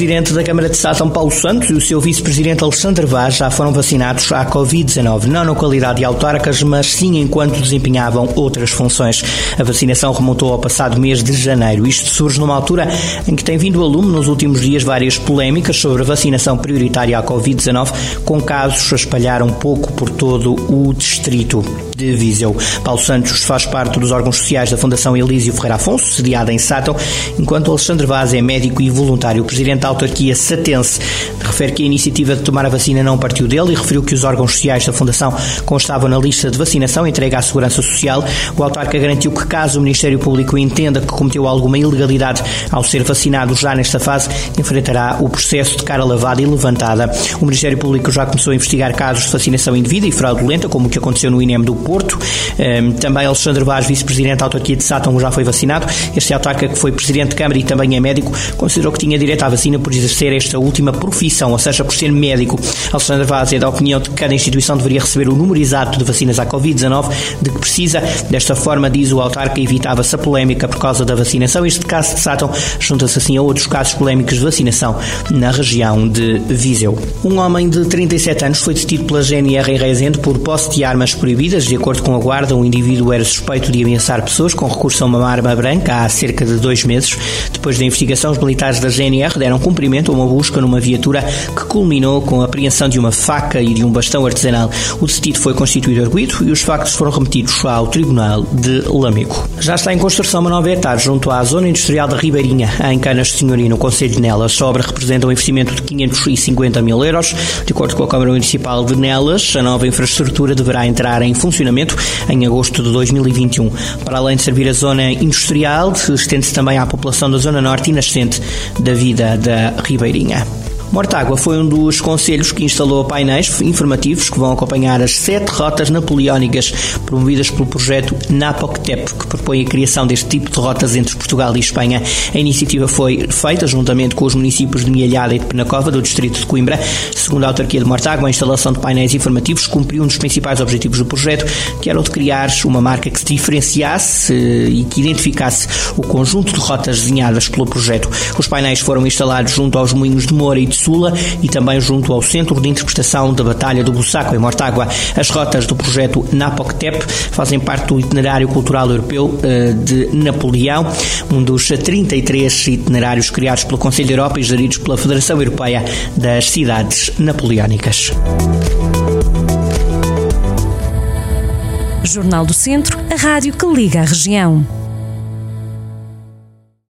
Presidente da Câmara de Sátão, Paulo Santos, e o seu vice-presidente Alexandre Vaz já foram vacinados à Covid-19, não na qualidade de autárquicas, mas sim enquanto desempenhavam outras funções. A vacinação remontou ao passado mês de janeiro. Isto surge numa altura em que tem vindo a lume nos últimos dias várias polémicas sobre a vacinação prioritária à Covid-19, com casos a espalhar um pouco por todo o distrito de Viseu. Paulo Santos faz parte dos órgãos sociais da Fundação Elísio Ferreira Afonso, sediada em Sátão, enquanto Alexandre Vaz é médico e voluntário. Presidente autarquia satense refere que a iniciativa de tomar a vacina não partiu dele e referiu que os órgãos sociais da Fundação constavam na lista de vacinação entregue à Segurança Social. O autarca garantiu que, caso o Ministério Público entenda que cometeu alguma ilegalidade ao ser vacinado já nesta fase, enfrentará o processo de cara lavada e levantada. O Ministério Público já começou a investigar casos de vacinação indevida e fraudulenta, como o que aconteceu no INEM do Porto. Ehm, também Alexandre Vaz, vice-presidente da autarquia de Sátão, já foi vacinado. Este autarca, que foi presidente de Câmara e também é médico, considerou que tinha direito à vacina por exercer esta última profissão, ou seja, por ser médico. Alexandre Vaz é da opinião de que cada instituição deveria receber o número exato de vacinas à Covid-19 de que precisa. Desta forma, diz o autarca, evitava-se a polémica por causa da vacinação. Este caso de Sátão junta-se assim a outros casos polémicos de vacinação na região de Viseu. Um homem de 37 anos foi detido pela GNR em Rezende por posse de armas proibidas. De acordo com a guarda, o indivíduo era suspeito de ameaçar pessoas com recurso a uma arma branca há cerca de dois meses. Depois da investigação, os militares da GNR deram cumprimento a uma busca numa viatura que culminou com a apreensão de uma faca e de um bastão artesanal. O detido foi constituído arguído e os factos foram remetidos ao Tribunal de Lamico. Já está em construção uma nova etage junto à Zona Industrial da Ribeirinha, em Canas de Senhoria, no Conselho de Nelas. A obra representa um investimento de 550 mil euros. De acordo com a Câmara Municipal de Nelas, a nova infraestrutura deverá entrar em funcionamento em agosto de 2021. Para além de servir a zona industrial, estende-se também à população da Zona Norte e nascente da vida da Ribeirinha. Mortágua foi um dos conselhos que instalou painéis informativos que vão acompanhar as sete rotas napoleónicas promovidas pelo projeto NAPOCTEP, que propõe a criação deste tipo de rotas entre Portugal e Espanha. A iniciativa foi feita juntamente com os municípios de Mialhada e de Penacova, do distrito de Coimbra. Segundo a autarquia de Mortágua, a instalação de painéis informativos cumpriu um dos principais objetivos do projeto, que era o de criar uma marca que se diferenciasse e que identificasse o conjunto de rotas desenhadas pelo projeto. Os painéis foram instalados junto aos moinhos de Moura e de Sula e também junto ao Centro de Interpretação da Batalha do Bussaco, em Mortágua. As rotas do projeto NAPOCTEP fazem parte do itinerário cultural europeu eh, de Napoleão, um dos 33 itinerários criados pelo Conselho da Europa e geridos pela Federação Europeia das Cidades Napoleónicas. Jornal do Centro, a rádio que liga a região.